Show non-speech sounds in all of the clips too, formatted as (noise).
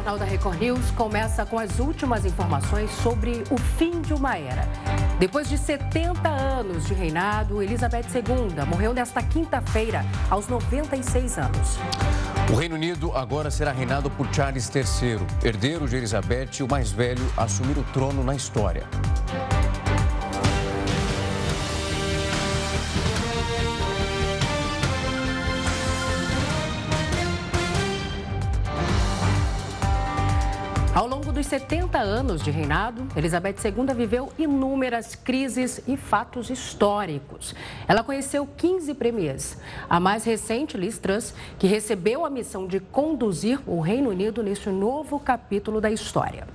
Jornal da Record News começa com as últimas informações sobre o fim de uma era. Depois de 70 anos de reinado, Elizabeth II morreu nesta quinta-feira, aos 96 anos. O Reino Unido agora será reinado por Charles III, herdeiro de Elizabeth, o mais velho a assumir o trono na história. 70 anos de reinado, Elizabeth II viveu inúmeras crises e fatos históricos. Ela conheceu 15 premiers. A mais recente, Liz Truss, que recebeu a missão de conduzir o Reino Unido neste novo capítulo da história.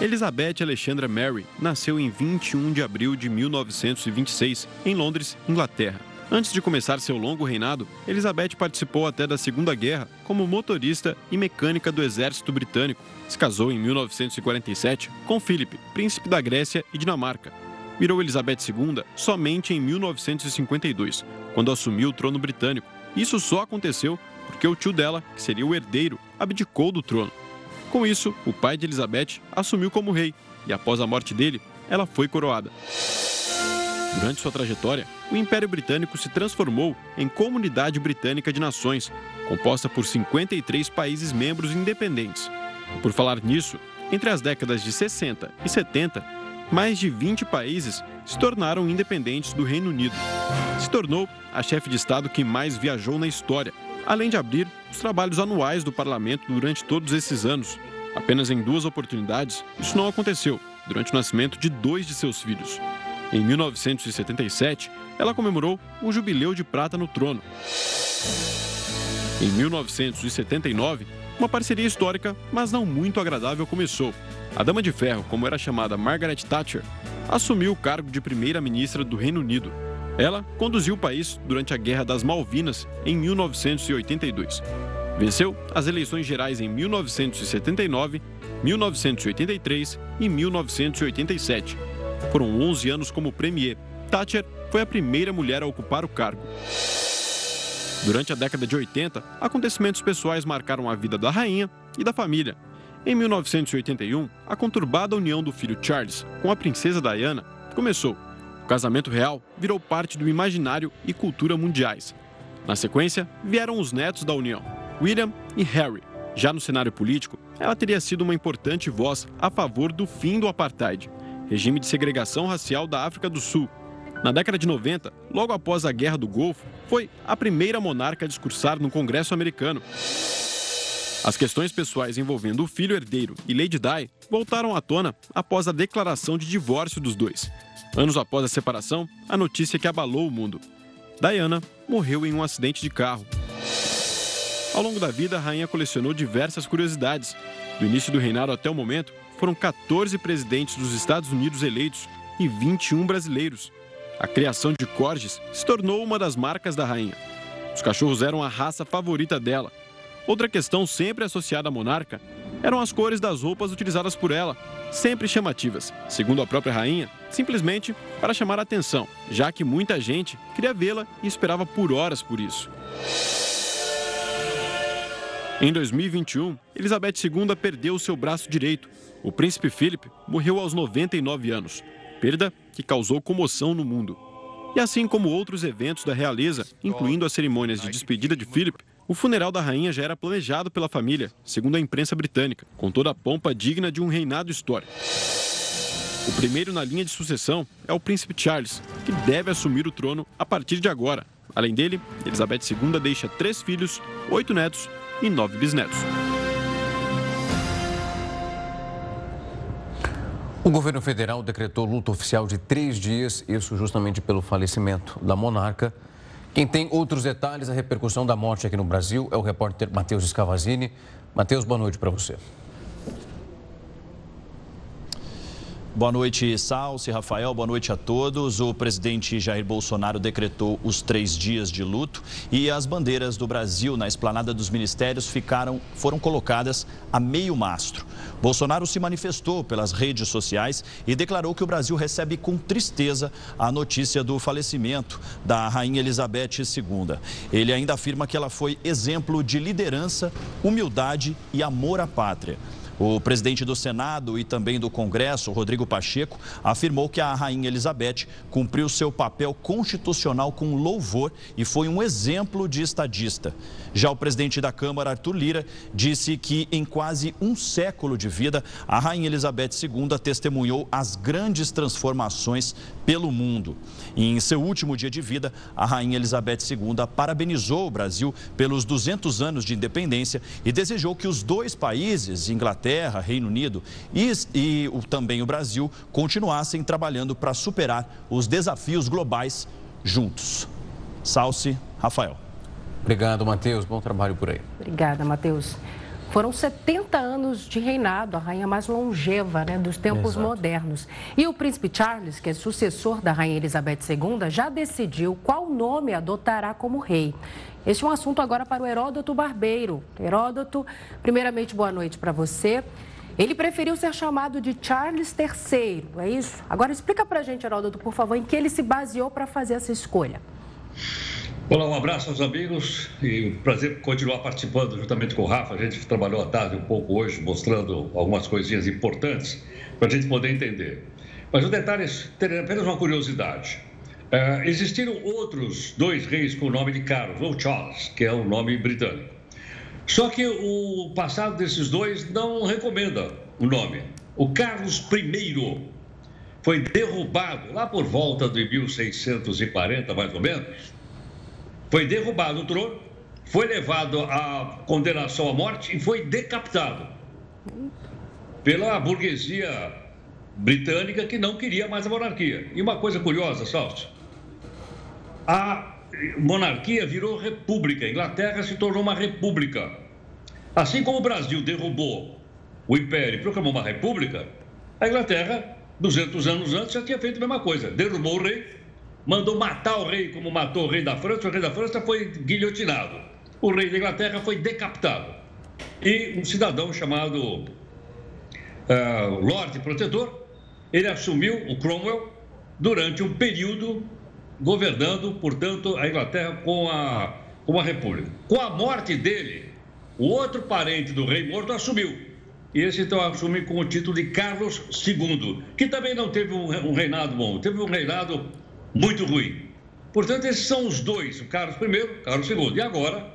Elizabeth Alexandra Mary nasceu em 21 de abril de 1926, em Londres, Inglaterra. Antes de começar seu longo reinado, Elizabeth participou até da Segunda Guerra como motorista e mecânica do exército britânico. Se casou em 1947 com Philip, príncipe da Grécia e Dinamarca. Virou Elizabeth II somente em 1952, quando assumiu o trono britânico. Isso só aconteceu porque o tio dela, que seria o herdeiro, abdicou do trono. Com isso, o pai de Elizabeth assumiu como rei e, após a morte dele, ela foi coroada. Durante sua trajetória, o Império Britânico se transformou em Comunidade Britânica de Nações, composta por 53 países membros independentes. Por falar nisso, entre as décadas de 60 e 70, mais de 20 países se tornaram independentes do Reino Unido. Se tornou a chefe de Estado que mais viajou na história, além de abrir os trabalhos anuais do parlamento durante todos esses anos. Apenas em duas oportunidades, isso não aconteceu, durante o nascimento de dois de seus filhos. Em 1977, ela comemorou o Jubileu de Prata no trono. Em 1979, uma parceria histórica, mas não muito agradável, começou. A Dama de Ferro, como era chamada Margaret Thatcher, assumiu o cargo de primeira-ministra do Reino Unido. Ela conduziu o país durante a Guerra das Malvinas em 1982. Venceu as eleições gerais em 1979, 1983 e 1987 foram 11 anos como premier. Thatcher foi a primeira mulher a ocupar o cargo. Durante a década de 80, acontecimentos pessoais marcaram a vida da rainha e da família. Em 1981, a conturbada união do filho Charles com a princesa Diana começou. O casamento real virou parte do imaginário e cultura mundiais. Na sequência, vieram os netos da união, William e Harry. Já no cenário político, ela teria sido uma importante voz a favor do fim do apartheid regime de segregação racial da África do Sul. Na década de 90, logo após a Guerra do Golfo, foi a primeira monarca a discursar no Congresso americano. As questões pessoais envolvendo o filho herdeiro e Lady Di voltaram à tona após a declaração de divórcio dos dois. Anos após a separação, a notícia que abalou o mundo. Diana morreu em um acidente de carro. Ao longo da vida, a rainha colecionou diversas curiosidades. Do início do reinado até o momento, foram 14 presidentes dos Estados Unidos eleitos e 21 brasileiros. A criação de corgis se tornou uma das marcas da rainha. Os cachorros eram a raça favorita dela. Outra questão sempre associada à monarca eram as cores das roupas utilizadas por ela, sempre chamativas, segundo a própria rainha, simplesmente para chamar a atenção, já que muita gente queria vê-la e esperava por horas por isso. Em 2021, Elizabeth II perdeu seu braço direito o príncipe Philip morreu aos 99 anos, perda que causou comoção no mundo. E assim como outros eventos da realeza, incluindo as cerimônias de despedida de Philip, o funeral da rainha já era planejado pela família, segundo a imprensa britânica, com toda a pompa digna de um reinado histórico. O primeiro na linha de sucessão é o príncipe Charles, que deve assumir o trono a partir de agora. Além dele, Elizabeth II deixa três filhos, oito netos e nove bisnetos. O governo federal decretou luto oficial de três dias, isso justamente pelo falecimento da monarca. Quem tem outros detalhes, a repercussão da morte aqui no Brasil é o repórter Matheus Escavazini. Matheus, boa noite para você. Boa noite, Salce, Rafael, boa noite a todos. O presidente Jair Bolsonaro decretou os três dias de luto e as bandeiras do Brasil na esplanada dos ministérios ficaram, foram colocadas a meio mastro. Bolsonaro se manifestou pelas redes sociais e declarou que o Brasil recebe com tristeza a notícia do falecimento da Rainha Elizabeth II. Ele ainda afirma que ela foi exemplo de liderança, humildade e amor à pátria. O presidente do Senado e também do Congresso, Rodrigo Pacheco, afirmou que a Rainha Elizabeth cumpriu seu papel constitucional com louvor e foi um exemplo de estadista. Já o presidente da Câmara, Arthur Lira, disse que em quase um século de vida, a Rainha Elizabeth II testemunhou as grandes transformações pelo mundo. Em seu último dia de vida, a Rainha Elizabeth II parabenizou o Brasil pelos 200 anos de independência e desejou que os dois países, Inglaterra Inglaterra, Reino Unido e, e o, também o Brasil continuassem trabalhando para superar os desafios globais juntos. Salce, Rafael. Obrigado, Matheus. Bom trabalho por aí. Obrigada, Matheus. Foram 70 anos de reinado, a rainha mais longeva né, dos tempos Exato. modernos. E o príncipe Charles, que é sucessor da rainha Elizabeth II, já decidiu qual nome adotará como rei. Este é um assunto agora para o Heródoto Barbeiro. Heródoto, primeiramente, boa noite para você. Ele preferiu ser chamado de Charles III, é isso? Agora explica para a gente, Heródoto, por favor, em que ele se baseou para fazer essa escolha. Olá, um abraço aos amigos e um prazer continuar participando juntamente com o Rafa. A gente trabalhou à tarde um pouco hoje, mostrando algumas coisinhas importantes para a gente poder entender. Mas o detalhe é apenas uma curiosidade. Uh, existiram outros dois reis com o nome de Carlos, ou Charles, que é o nome britânico. Só que o passado desses dois não recomenda o nome. O Carlos I foi derrubado lá por volta de 1640, mais ou menos. Foi derrubado o trono, foi levado à condenação à morte e foi decapitado pela burguesia britânica que não queria mais a monarquia. E uma coisa curiosa, Salso, a monarquia virou república. A Inglaterra se tornou uma república. Assim como o Brasil derrubou o império e proclamou uma república, a Inglaterra, 200 anos antes, já tinha feito a mesma coisa. Derrubou o rei, mandou matar o rei como matou o rei da França. O rei da França foi guilhotinado. O rei da Inglaterra foi decapitado. E um cidadão chamado uh, Lorde Protetor, ele assumiu o Cromwell durante um período governando, portanto, a Inglaterra com a, com a República. Com a morte dele, o outro parente do rei morto assumiu. E esse então assumiu com o título de Carlos II, que também não teve um, um reinado bom, teve um reinado muito ruim. Portanto, esses são os dois, o Carlos I, Carlos II. E agora,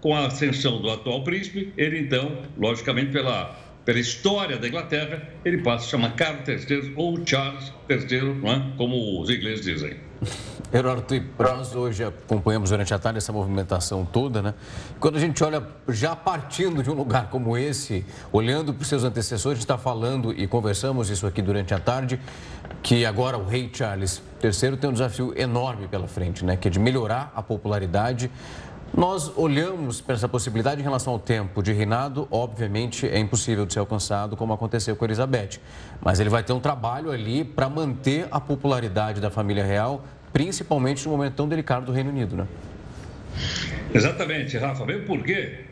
com a ascensão do atual príncipe, ele então, logicamente pela, pela história da Inglaterra, ele passa a chamar Carlos III ou Charles III, é? como os ingleses dizem. (laughs) Heródoto, nós hoje acompanhamos durante a tarde essa movimentação toda, né? Quando a gente olha, já partindo de um lugar como esse, olhando para os seus antecessores, a gente está falando e conversamos isso aqui durante a tarde, que agora o rei Charles III tem um desafio enorme pela frente, né? Que é de melhorar a popularidade. Nós olhamos para essa possibilidade em relação ao tempo de reinado, obviamente é impossível de ser alcançado, como aconteceu com Elizabeth. Mas ele vai ter um trabalho ali para manter a popularidade da família real principalmente no momento tão delicado do Reino Unido, né? Exatamente, Rafa. Mesmo porque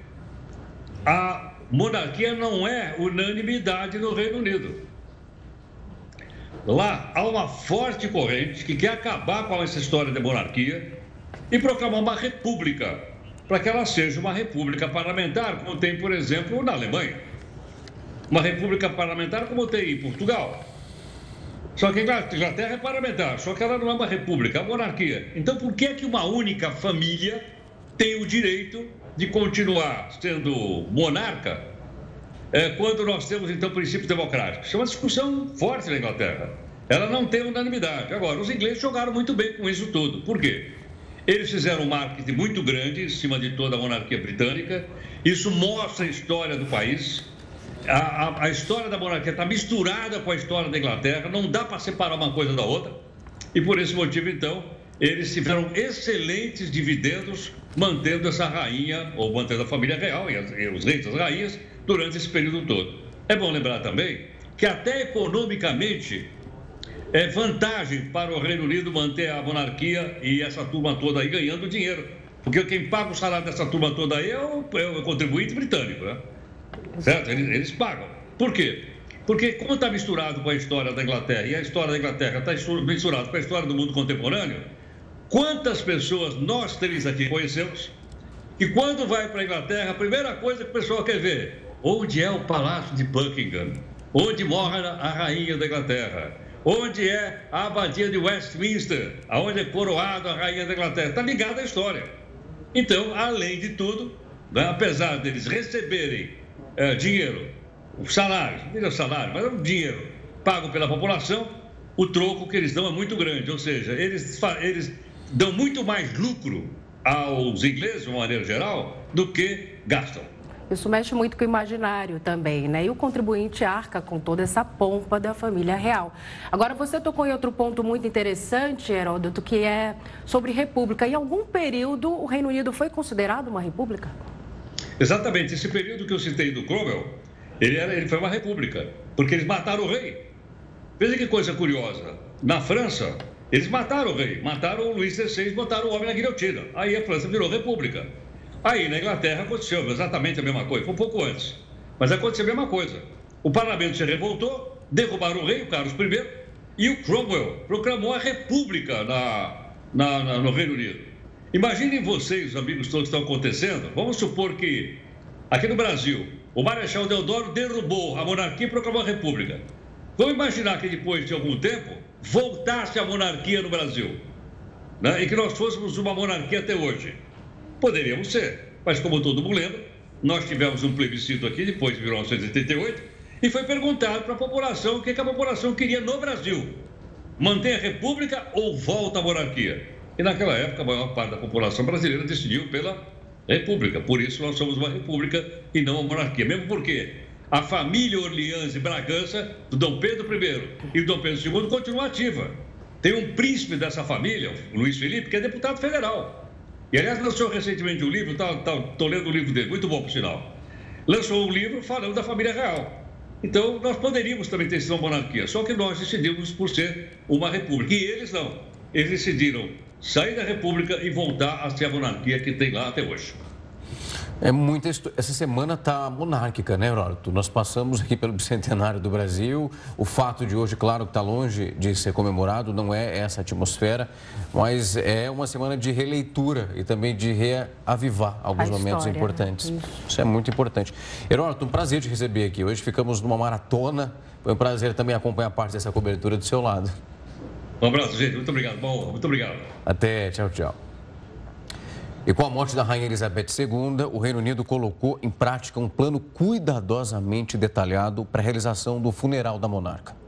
a monarquia não é unanimidade no Reino Unido. Lá há uma forte corrente que quer acabar com essa história de monarquia e proclamar uma república, para que ela seja uma república parlamentar, como tem, por exemplo, na Alemanha. Uma república parlamentar, como tem em Portugal. Só que a Inglaterra é parlamentar, só que ela não é uma república, é uma monarquia. Então, por que é que uma única família tem o direito de continuar sendo monarca é, quando nós temos, então, princípios democráticos? Isso é uma discussão forte na Inglaterra. Ela não tem unanimidade. Agora, os ingleses jogaram muito bem com isso tudo. Por quê? Eles fizeram um marketing muito grande em cima de toda a monarquia britânica. Isso mostra a história do país a, a, a história da monarquia está misturada com a história da Inglaterra, não dá para separar uma coisa da outra. E por esse motivo, então, eles tiveram excelentes dividendos mantendo essa rainha, ou mantendo a família real e, as, e os reis e as rainhas durante esse período todo. É bom lembrar também que até economicamente é vantagem para o Reino Unido manter a monarquia e essa turma toda aí ganhando dinheiro. Porque quem paga o salário dessa turma toda aí é o, é o contribuinte britânico, né? Certo? Eles, eles pagam. Por quê? Porque como está misturado com a história da Inglaterra e a história da Inglaterra está misturado com a história do mundo contemporâneo, quantas pessoas nós três aqui conhecemos e quando vai para a Inglaterra, a primeira coisa que o pessoal quer ver, onde é o Palácio de Buckingham, onde mora a rainha da Inglaterra, onde é a abadia de Westminster, aonde é coroada a rainha da Inglaterra. Está ligado à história. Então, além de tudo, né, apesar deles receberem é, dinheiro, o salário, não é salário, mas é um dinheiro pago pela população, o troco que eles dão é muito grande, ou seja, eles, eles dão muito mais lucro aos ingleses, de uma maneira geral, do que gastam. Isso mexe muito com o imaginário também, né? E o contribuinte arca com toda essa pompa da família real. Agora, você tocou em outro ponto muito interessante, Heródoto, que é sobre república. Em algum período, o Reino Unido foi considerado uma república? Exatamente. Esse período que eu citei do Cromwell, ele, era, ele foi uma república, porque eles mataram o rei. Veja que coisa curiosa. Na França, eles mataram o rei, mataram o Luís XVI, botaram o homem na guilhotina. Aí a França virou república. Aí na Inglaterra aconteceu exatamente a mesma coisa, foi um pouco antes. Mas aconteceu a mesma coisa. O parlamento se revoltou, derrubaram o rei, o Carlos I, e o Cromwell proclamou a república na, na, na, no Reino Unido. Imaginem vocês, os amigos todos que estão acontecendo, vamos supor que aqui no Brasil, o Marechal Deodoro derrubou a monarquia e proclamou a república. Vamos imaginar que depois de algum tempo voltasse a monarquia no Brasil né? e que nós fôssemos uma monarquia até hoje. Poderíamos ser, mas como todo mundo lembra, nós tivemos um plebiscito aqui depois de 1988 e foi perguntado para a população o que, que a população queria no Brasil: manter a república ou volta à monarquia? E naquela época, a maior parte da população brasileira decidiu pela república. Por isso, nós somos uma república e não uma monarquia. Mesmo porque a família Orleans e Bragança, do Dom Pedro I e do Dom Pedro II, continua ativa. Tem um príncipe dessa família, o Luiz Felipe, que é deputado federal. E, aliás, lançou recentemente um livro, estou tá, tá, lendo o livro dele, muito bom, por sinal. Lançou um livro falando da família real. Então, nós poderíamos também ter sido uma monarquia, só que nós decidimos por ser uma república. E eles não. Eles decidiram sair da república e voltar a ser a monarquia que tem lá até hoje. É muita Essa semana está monárquica, né, Heródoto? Nós passamos aqui pelo bicentenário do Brasil. O fato de hoje, claro, que está longe de ser comemorado, não é essa atmosfera, mas é uma semana de releitura e também de reavivar alguns momentos importantes. Isso. Isso é muito importante. Heródoto, um prazer te receber aqui. Hoje ficamos numa maratona. Foi um prazer também acompanhar parte dessa cobertura do seu lado. Um abraço, gente. Muito obrigado. Bom, muito obrigado. Até. Tchau, tchau. E com a morte da Rainha Elizabeth II, o Reino Unido colocou em prática um plano cuidadosamente detalhado para a realização do funeral da monarca.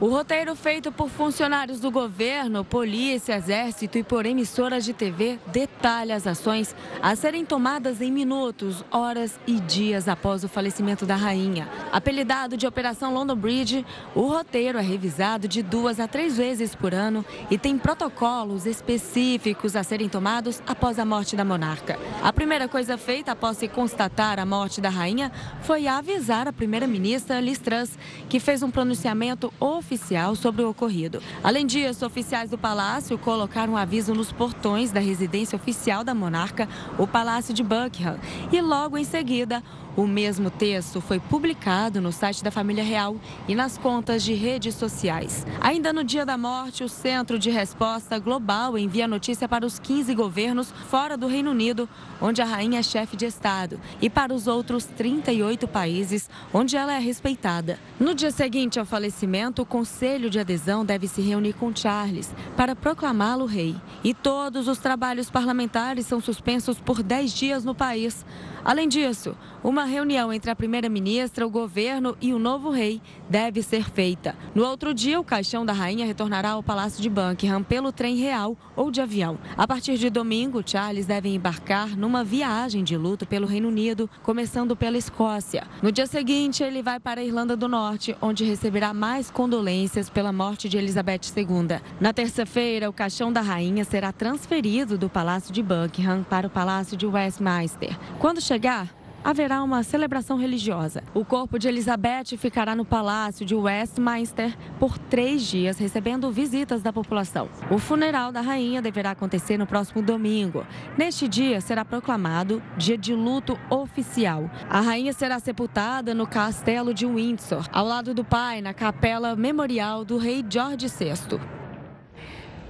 O roteiro feito por funcionários do governo, polícia, exército e por emissoras de TV detalha as ações a serem tomadas em minutos, horas e dias após o falecimento da rainha. Apelidado de Operação London Bridge, o roteiro é revisado de duas a três vezes por ano e tem protocolos específicos a serem tomados após a morte da monarca. A primeira coisa feita após se constatar a morte da rainha foi avisar a primeira-ministra Liz Truss, que fez um pronunciamento oficial oficial sobre o ocorrido. Além disso, oficiais do palácio colocaram um aviso nos portões da residência oficial da monarca, o Palácio de Buckingham, e logo em seguida, o mesmo texto foi publicado no site da família real e nas contas de redes sociais. Ainda no dia da morte, o Centro de Resposta Global envia notícia para os 15 governos fora do Reino Unido, onde a rainha é chefe de Estado, e para os outros 38 países onde ela é respeitada. No dia seguinte ao falecimento, o Conselho de Adesão deve se reunir com Charles para proclamá-lo rei. E todos os trabalhos parlamentares são suspensos por 10 dias no país. Além disso, uma reunião entre a primeira-ministra, o governo e o novo rei deve ser feita. No outro dia, o caixão da rainha retornará ao Palácio de Buckingham pelo trem real ou de avião. A partir de domingo, Charles deve embarcar numa viagem de luto pelo Reino Unido, começando pela Escócia. No dia seguinte, ele vai para a Irlanda do Norte, onde receberá mais condolências pela morte de Elizabeth II. Na terça-feira, o caixão da rainha será transferido do Palácio de Buckingham para o Palácio de Westminster. Quando chegar, haverá uma celebração religiosa. O corpo de Elizabeth ficará no Palácio de Westminster por três dias, recebendo visitas da população. O funeral da rainha deverá acontecer no próximo domingo. Neste dia será proclamado dia de luto oficial. A rainha será sepultada no castelo de Windsor, ao lado do pai, na capela memorial do rei George VI.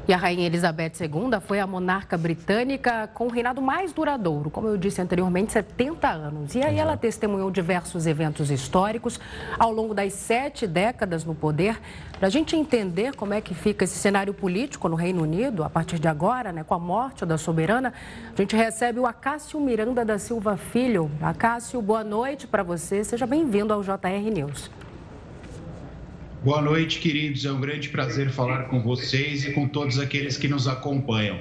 E a Rainha Elizabeth II foi a monarca britânica com o reinado mais duradouro, como eu disse anteriormente, 70 anos. E aí ela testemunhou diversos eventos históricos ao longo das sete décadas no poder. Para a gente entender como é que fica esse cenário político no Reino Unido, a partir de agora, né, com a morte da soberana, a gente recebe o Acácio Miranda da Silva Filho. Acácio, boa noite para você. Seja bem-vindo ao JR News. Boa noite, queridos. É um grande prazer falar com vocês e com todos aqueles que nos acompanham.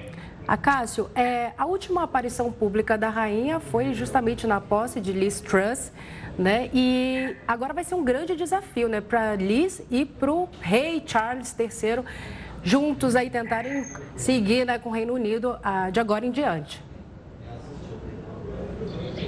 Acácio, é, a última aparição pública da rainha foi justamente na posse de Liz Truss, né? E agora vai ser um grande desafio, né, para Liz e para o rei Charles III, juntos aí tentarem seguir né, com o Reino Unido ah, de agora em diante.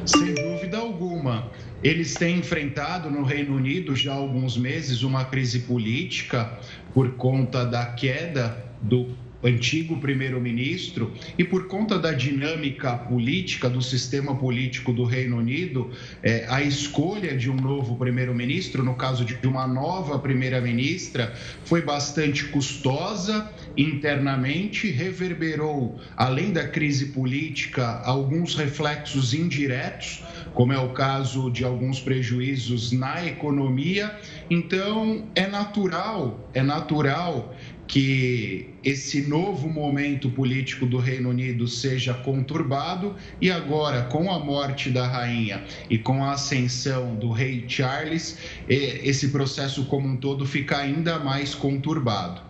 Sem dúvida alguma. Eles têm enfrentado no Reino Unido já há alguns meses uma crise política por conta da queda do antigo primeiro-ministro e por conta da dinâmica política do sistema político do Reino Unido, é, a escolha de um novo primeiro-ministro, no caso de uma nova primeira-ministra, foi bastante custosa internamente, reverberou, além da crise política, alguns reflexos indiretos como é o caso de alguns prejuízos na economia. Então, é natural, é natural que esse novo momento político do Reino Unido seja conturbado e agora com a morte da rainha e com a ascensão do rei Charles, esse processo como um todo fica ainda mais conturbado.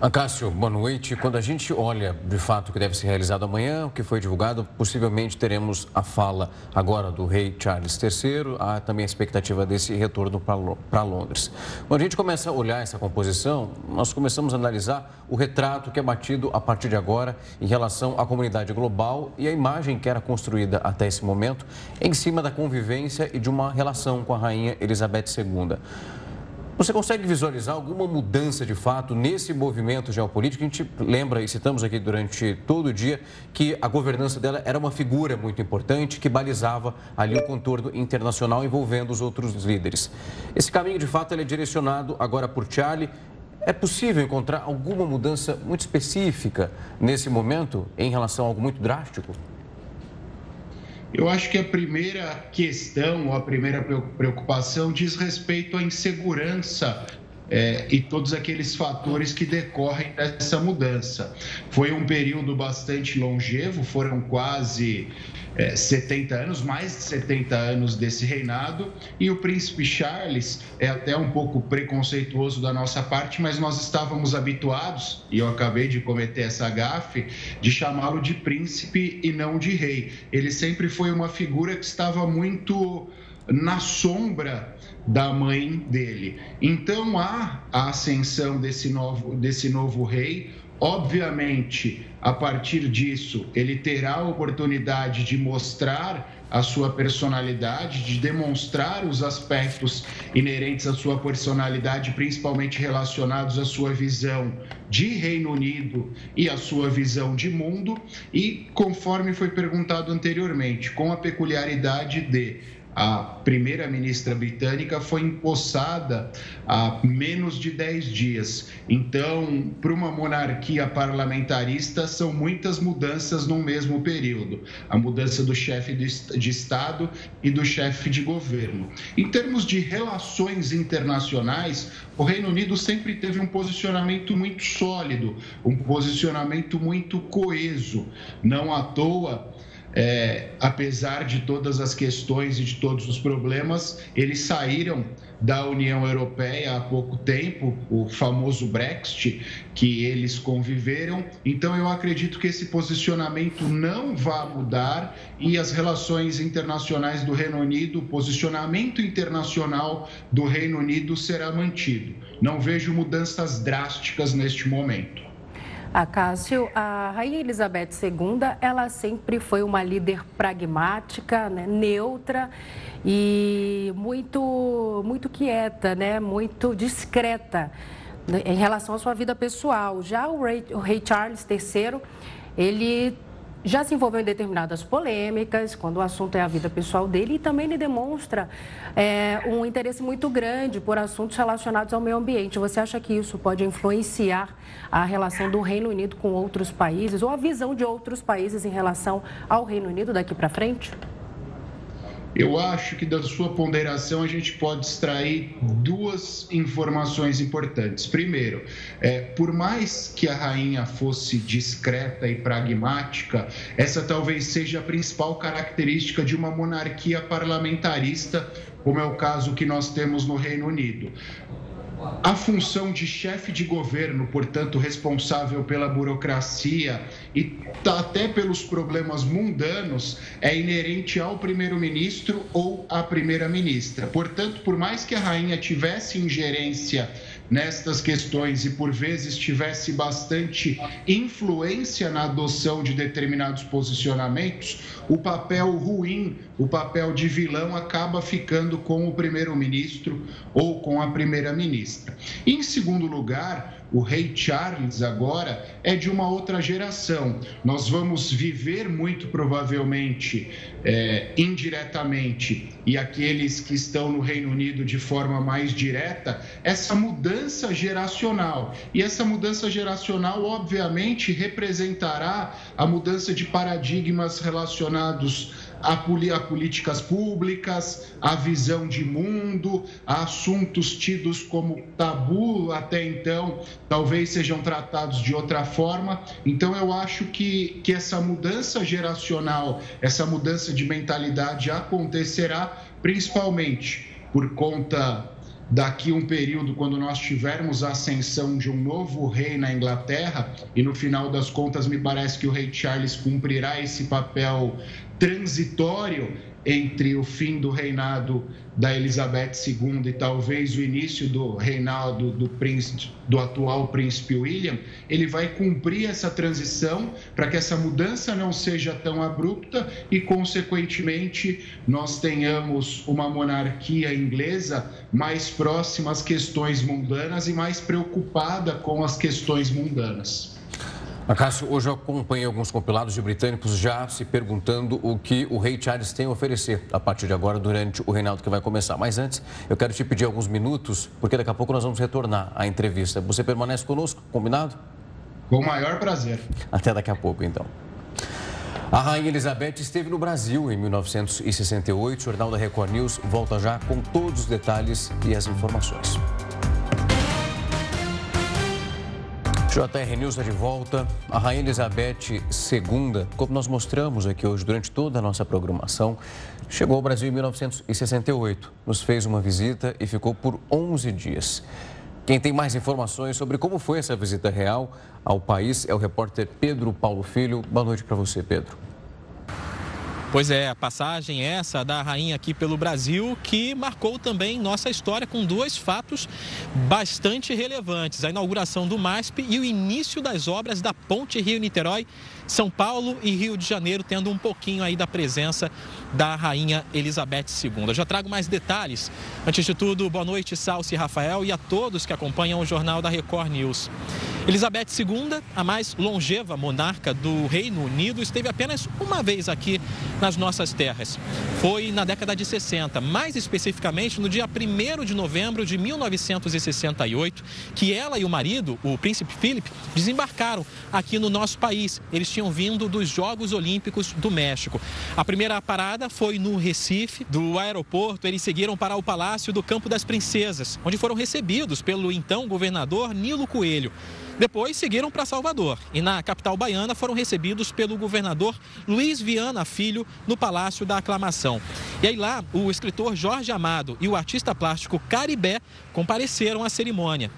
Acácio, boa noite. Quando a gente olha de fato o que deve ser realizado amanhã, o que foi divulgado, possivelmente teremos a fala agora do rei Charles III, há também a expectativa desse retorno para Londres. Quando a gente começa a olhar essa composição, nós começamos a analisar o retrato que é batido a partir de agora em relação à comunidade global e a imagem que era construída até esse momento em cima da convivência e de uma relação com a rainha Elizabeth II. Você consegue visualizar alguma mudança de fato nesse movimento geopolítico? A gente lembra e citamos aqui durante todo o dia que a governança dela era uma figura muito importante que balizava ali o contorno internacional envolvendo os outros líderes. Esse caminho, de fato, é direcionado agora por Charlie. É possível encontrar alguma mudança muito específica nesse momento em relação a algo muito drástico? Eu acho que a primeira questão, a primeira preocupação diz respeito à insegurança é, e todos aqueles fatores que decorrem dessa mudança. Foi um período bastante longevo, foram quase é, 70 anos, mais de 70 anos desse reinado, e o príncipe Charles é até um pouco preconceituoso da nossa parte, mas nós estávamos habituados, e eu acabei de cometer essa gafe, de chamá-lo de príncipe e não de rei. Ele sempre foi uma figura que estava muito na sombra da mãe dele. Então há a ascensão desse novo, desse novo rei. Obviamente, a partir disso, ele terá a oportunidade de mostrar a sua personalidade, de demonstrar os aspectos inerentes à sua personalidade, principalmente relacionados à sua visão de Reino Unido e à sua visão de mundo, e conforme foi perguntado anteriormente, com a peculiaridade de a primeira-ministra britânica foi empossada há menos de 10 dias. Então, para uma monarquia parlamentarista, são muitas mudanças no mesmo período a mudança do chefe de Estado e do chefe de governo. Em termos de relações internacionais, o Reino Unido sempre teve um posicionamento muito sólido, um posicionamento muito coeso. Não à toa é, apesar de todas as questões e de todos os problemas, eles saíram da União Europeia há pouco tempo, o famoso Brexit, que eles conviveram. Então, eu acredito que esse posicionamento não vai mudar e as relações internacionais do Reino Unido, o posicionamento internacional do Reino Unido será mantido. Não vejo mudanças drásticas neste momento. A Cássio, a Rainha Elizabeth II, ela sempre foi uma líder pragmática, né, neutra e muito, muito quieta, né, muito discreta né, em relação à sua vida pessoal. Já o rei, o rei Charles III, ele já se envolveu em determinadas polêmicas, quando o assunto é a vida pessoal dele, e também ele demonstra é, um interesse muito grande por assuntos relacionados ao meio ambiente. Você acha que isso pode influenciar a relação do Reino Unido com outros países, ou a visão de outros países em relação ao Reino Unido daqui para frente? Eu acho que da sua ponderação a gente pode extrair duas informações importantes. Primeiro, é, por mais que a rainha fosse discreta e pragmática, essa talvez seja a principal característica de uma monarquia parlamentarista, como é o caso que nós temos no Reino Unido. A função de chefe de governo, portanto, responsável pela burocracia e até pelos problemas mundanos, é inerente ao primeiro-ministro ou à primeira-ministra. Portanto, por mais que a rainha tivesse ingerência nestas questões e por vezes tivesse bastante influência na adoção de determinados posicionamentos, o papel ruim, o papel de vilão acaba ficando com o primeiro-ministro ou com a primeira-ministra. Em segundo lugar, o rei Charles agora é de uma outra geração. Nós vamos viver muito provavelmente, é, indiretamente, e aqueles que estão no Reino Unido de forma mais direta, essa mudança geracional. E essa mudança geracional, obviamente, representará a mudança de paradigmas relacionados a, a políticas públicas, a visão de mundo, a assuntos tidos como tabu até então, talvez sejam tratados de outra forma. Então, eu acho que, que essa mudança geracional, essa mudança de mentalidade acontecerá principalmente por conta daqui um período, quando nós tivermos a ascensão de um novo rei na Inglaterra, e no final das contas me parece que o rei Charles cumprirá esse papel transitório entre o fim do reinado da Elizabeth II e talvez o início do reinado do, príncipe, do atual príncipe William, ele vai cumprir essa transição para que essa mudança não seja tão abrupta e, consequentemente, nós tenhamos uma monarquia inglesa mais próxima às questões mundanas e mais preocupada com as questões mundanas. Acácio, hoje eu acompanhei alguns compilados de britânicos já se perguntando o que o rei Charles tem a oferecer a partir de agora durante o reinado que vai começar. Mas antes, eu quero te pedir alguns minutos, porque daqui a pouco nós vamos retornar à entrevista. Você permanece conosco, combinado? Com o maior prazer. Até daqui a pouco, então. A Rainha Elizabeth esteve no Brasil em 1968. O Jornal da Record News volta já com todos os detalhes e as informações. JR News está de volta. A Rainha Elizabeth II, como nós mostramos aqui hoje durante toda a nossa programação, chegou ao Brasil em 1968, nos fez uma visita e ficou por 11 dias. Quem tem mais informações sobre como foi essa visita real ao país é o repórter Pedro Paulo Filho. Boa noite para você, Pedro. Pois é, a passagem essa da rainha aqui pelo Brasil que marcou também nossa história com dois fatos bastante relevantes: a inauguração do MASP e o início das obras da Ponte Rio-Niterói são Paulo e Rio de Janeiro, tendo um pouquinho aí da presença da Rainha Elizabeth II. já trago mais detalhes. Antes de tudo, boa noite, Salsi e Rafael, e a todos que acompanham o Jornal da Record News. Elizabeth II, a mais longeva monarca do Reino Unido, esteve apenas uma vez aqui nas nossas terras. Foi na década de 60, mais especificamente no dia 1 de novembro de 1968, que ela e o marido, o príncipe Philip, desembarcaram aqui no nosso país. Eles tinham vindo dos Jogos Olímpicos do México. A primeira parada foi no Recife, do aeroporto, eles seguiram para o Palácio do Campo das Princesas, onde foram recebidos pelo então governador Nilo Coelho. Depois seguiram para Salvador e na capital baiana foram recebidos pelo governador Luiz Viana Filho no Palácio da Aclamação. E aí lá, o escritor Jorge Amado e o artista plástico Caribé compareceram à cerimônia.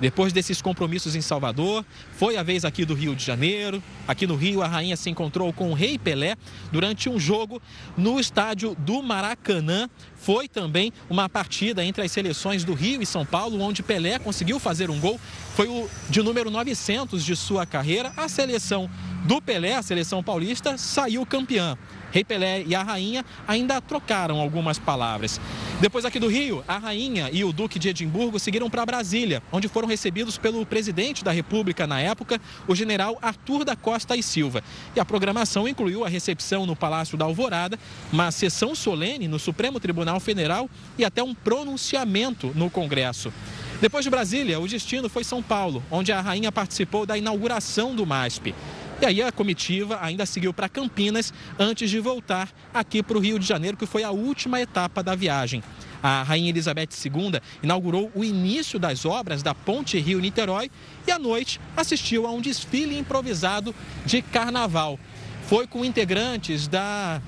Depois desses compromissos em Salvador, foi a vez aqui do Rio de Janeiro. Aqui no Rio, a rainha se encontrou com o Rei Pelé durante um jogo no estádio do Maracanã. Foi também uma partida entre as seleções do Rio e São Paulo, onde Pelé conseguiu fazer um gol. Foi o de número 900 de sua carreira. A seleção do Pelé, a seleção paulista, saiu campeã. Rei Pelé e a rainha ainda trocaram algumas palavras. Depois aqui do Rio, a rainha e o duque de Edimburgo seguiram para Brasília, onde foram recebidos pelo presidente da República na época, o general Arthur da Costa e Silva. E a programação incluiu a recepção no Palácio da Alvorada, uma sessão solene no Supremo Tribunal Federal e até um pronunciamento no Congresso. Depois de Brasília, o destino foi São Paulo, onde a rainha participou da inauguração do MASP. E aí a comitiva ainda seguiu para Campinas antes de voltar aqui para o Rio de Janeiro, que foi a última etapa da viagem. A Rainha Elizabeth II inaugurou o início das obras da Ponte Rio-Niterói e à noite assistiu a um desfile improvisado de carnaval. Foi com integrantes da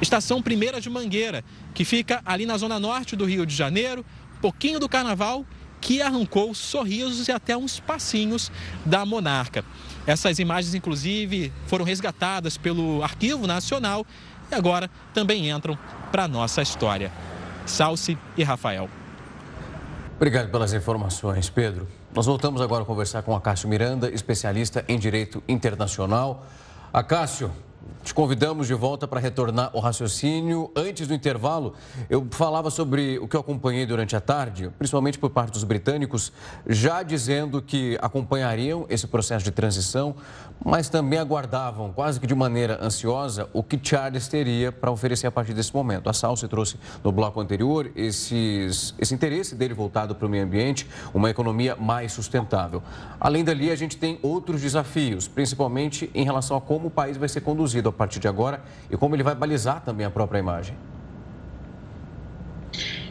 Estação Primeira de Mangueira, que fica ali na zona norte do Rio de Janeiro, pouquinho do carnaval, que arrancou sorrisos e até uns passinhos da monarca. Essas imagens, inclusive, foram resgatadas pelo Arquivo Nacional e agora também entram para a nossa história. Salce e Rafael. Obrigado pelas informações, Pedro. Nós voltamos agora a conversar com a Cássio Miranda, especialista em Direito Internacional. Acácio, te convidamos de volta para retornar o raciocínio. Antes do intervalo, eu falava sobre o que eu acompanhei durante a tarde, principalmente por parte dos britânicos, já dizendo que acompanhariam esse processo de transição, mas também aguardavam, quase que de maneira ansiosa, o que Charles teria para oferecer a partir desse momento. A Salsi trouxe no bloco anterior esses, esse interesse dele voltado para o meio ambiente, uma economia mais sustentável. Além dali, a gente tem outros desafios, principalmente em relação a como o país vai ser conduzido a partir de agora e como ele vai balizar também a própria imagem.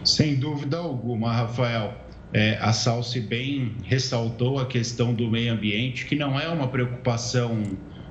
Sem dúvida alguma, Rafael. É, a Salsi bem ressaltou a questão do meio ambiente, que não é uma preocupação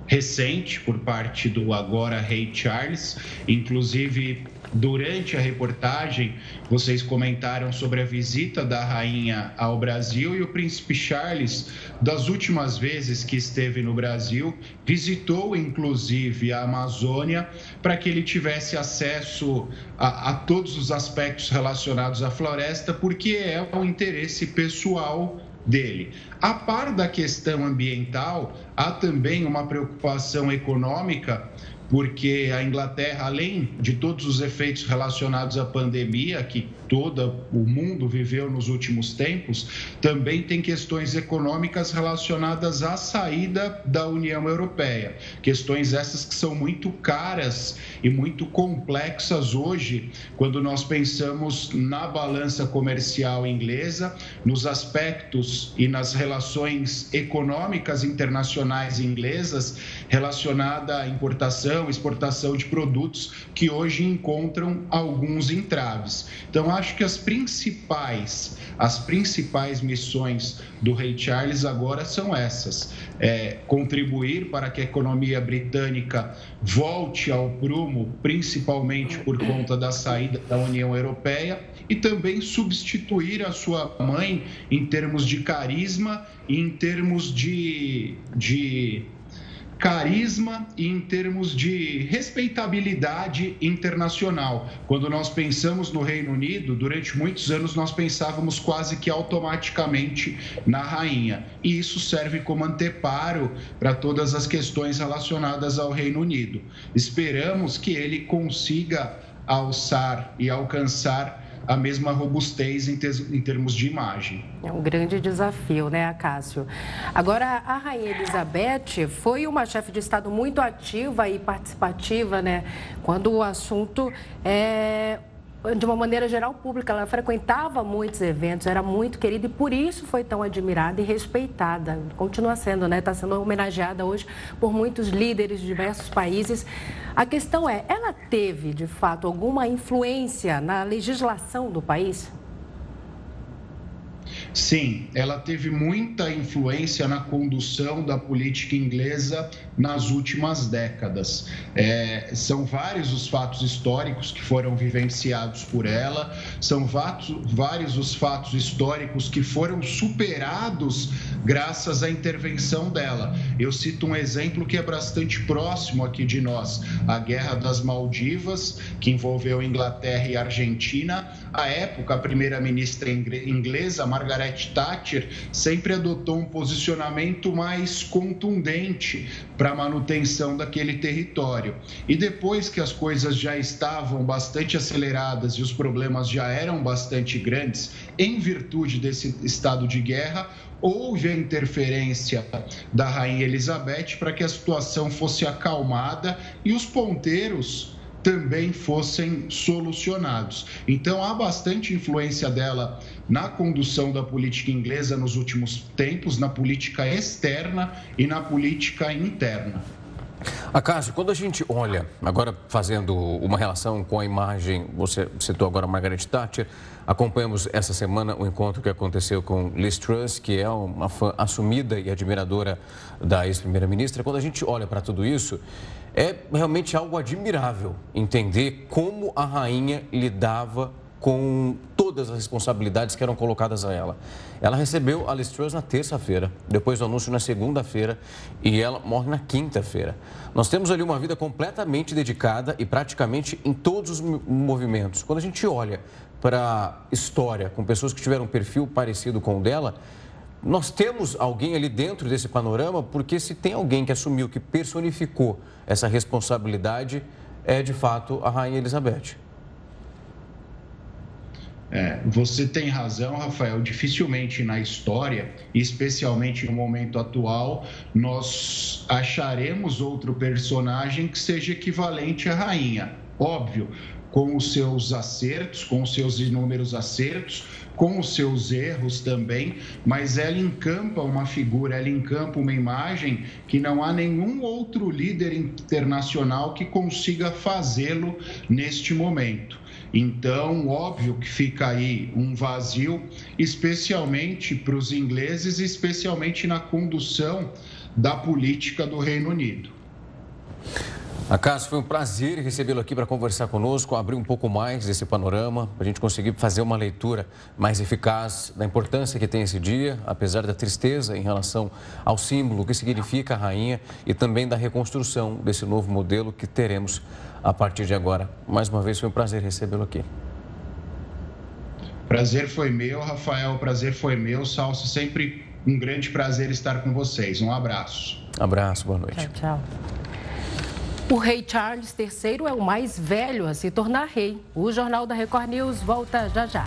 recente por parte do agora rei Charles, inclusive Durante a reportagem, vocês comentaram sobre a visita da rainha ao Brasil e o príncipe Charles, das últimas vezes que esteve no Brasil, visitou inclusive a Amazônia para que ele tivesse acesso a, a todos os aspectos relacionados à floresta, porque é o interesse pessoal dele. A par da questão ambiental, há também uma preocupação econômica porque a Inglaterra, além de todos os efeitos relacionados à pandemia que todo o mundo viveu nos últimos tempos, também tem questões econômicas relacionadas à saída da União Europeia. Questões essas que são muito caras e muito complexas hoje, quando nós pensamos na balança comercial inglesa, nos aspectos e nas relações econômicas internacionais inglesas relacionada à importação, exportação de produtos que hoje encontram alguns entraves. Então, acho que as principais, as principais missões do rei Charles agora são essas: é, contribuir para que a economia britânica volte ao prumo, principalmente por conta da saída da União Europeia, e também substituir a sua mãe em termos de carisma e em termos de, de carisma e em termos de respeitabilidade internacional. Quando nós pensamos no Reino Unido, durante muitos anos nós pensávamos quase que automaticamente na rainha. E isso serve como anteparo para todas as questões relacionadas ao Reino Unido. Esperamos que ele consiga alçar e alcançar a mesma robustez em, em, termos de imagem. É um grande desafio, né, Cássio? Agora, a Rainha Elizabeth foi uma chefe de Estado muito ativa e participativa, né, quando o assunto é de uma maneira geral, pública. Ela frequentava muitos eventos, era muito querida e por isso foi tão admirada e respeitada. Continua sendo, né? Está sendo homenageada hoje por muitos líderes de diversos países. A questão é, ela teve, de fato, alguma influência na legislação do país? Sim, ela teve muita influência na condução da política inglesa nas últimas décadas. É, são vários os fatos históricos que foram vivenciados por ela, são vários os fatos históricos que foram superados graças à intervenção dela. Eu cito um exemplo que é bastante próximo aqui de nós: a Guerra das Maldivas, que envolveu Inglaterra e Argentina. À época, a primeira-ministra inglesa, Margaret Thatcher sempre adotou um posicionamento mais contundente para a manutenção daquele território. E depois que as coisas já estavam bastante aceleradas e os problemas já eram bastante grandes, em virtude desse estado de guerra, houve a interferência da Rainha Elizabeth para que a situação fosse acalmada e os ponteiros também fossem solucionados. Então há bastante influência dela na condução da política inglesa nos últimos tempos, na política externa e na política interna. Acácio, quando a gente olha, agora fazendo uma relação com a imagem, você citou agora a Margaret Thatcher, acompanhamos essa semana o encontro que aconteceu com Liz Truss, que é uma fã assumida e admiradora da ex-primeira-ministra. Quando a gente olha para tudo isso, é realmente algo admirável entender como a rainha lidava com todas as responsabilidades que eram colocadas a ela. Ela recebeu a Truss na terça-feira, depois do anúncio na segunda-feira e ela morre na quinta-feira. Nós temos ali uma vida completamente dedicada e praticamente em todos os movimentos. Quando a gente olha para a história com pessoas que tiveram um perfil parecido com o dela, nós temos alguém ali dentro desse panorama, porque se tem alguém que assumiu, que personificou essa responsabilidade, é de fato a Rainha Elizabeth. É, você tem razão, Rafael. Dificilmente na história, especialmente no momento atual, nós acharemos outro personagem que seja equivalente à rainha. Óbvio, com os seus acertos, com os seus inúmeros acertos, com os seus erros também, mas ela encampa uma figura, ela encampa uma imagem que não há nenhum outro líder internacional que consiga fazê-lo neste momento. Então, óbvio que fica aí um vazio, especialmente para os ingleses, especialmente na condução da política do Reino Unido. Acaso foi um prazer recebê-lo aqui para conversar conosco, abrir um pouco mais desse panorama, para a gente conseguir fazer uma leitura mais eficaz da importância que tem esse dia, apesar da tristeza em relação ao símbolo que significa a rainha e também da reconstrução desse novo modelo que teremos a partir de agora. Mais uma vez foi um prazer recebê-lo aqui. Prazer foi meu, Rafael, prazer foi meu. Salso, sempre um grande prazer estar com vocês. Um abraço. Abraço, boa noite. Tchau, tchau. O rei Charles III é o mais velho a se tornar rei. O Jornal da Record News volta já já.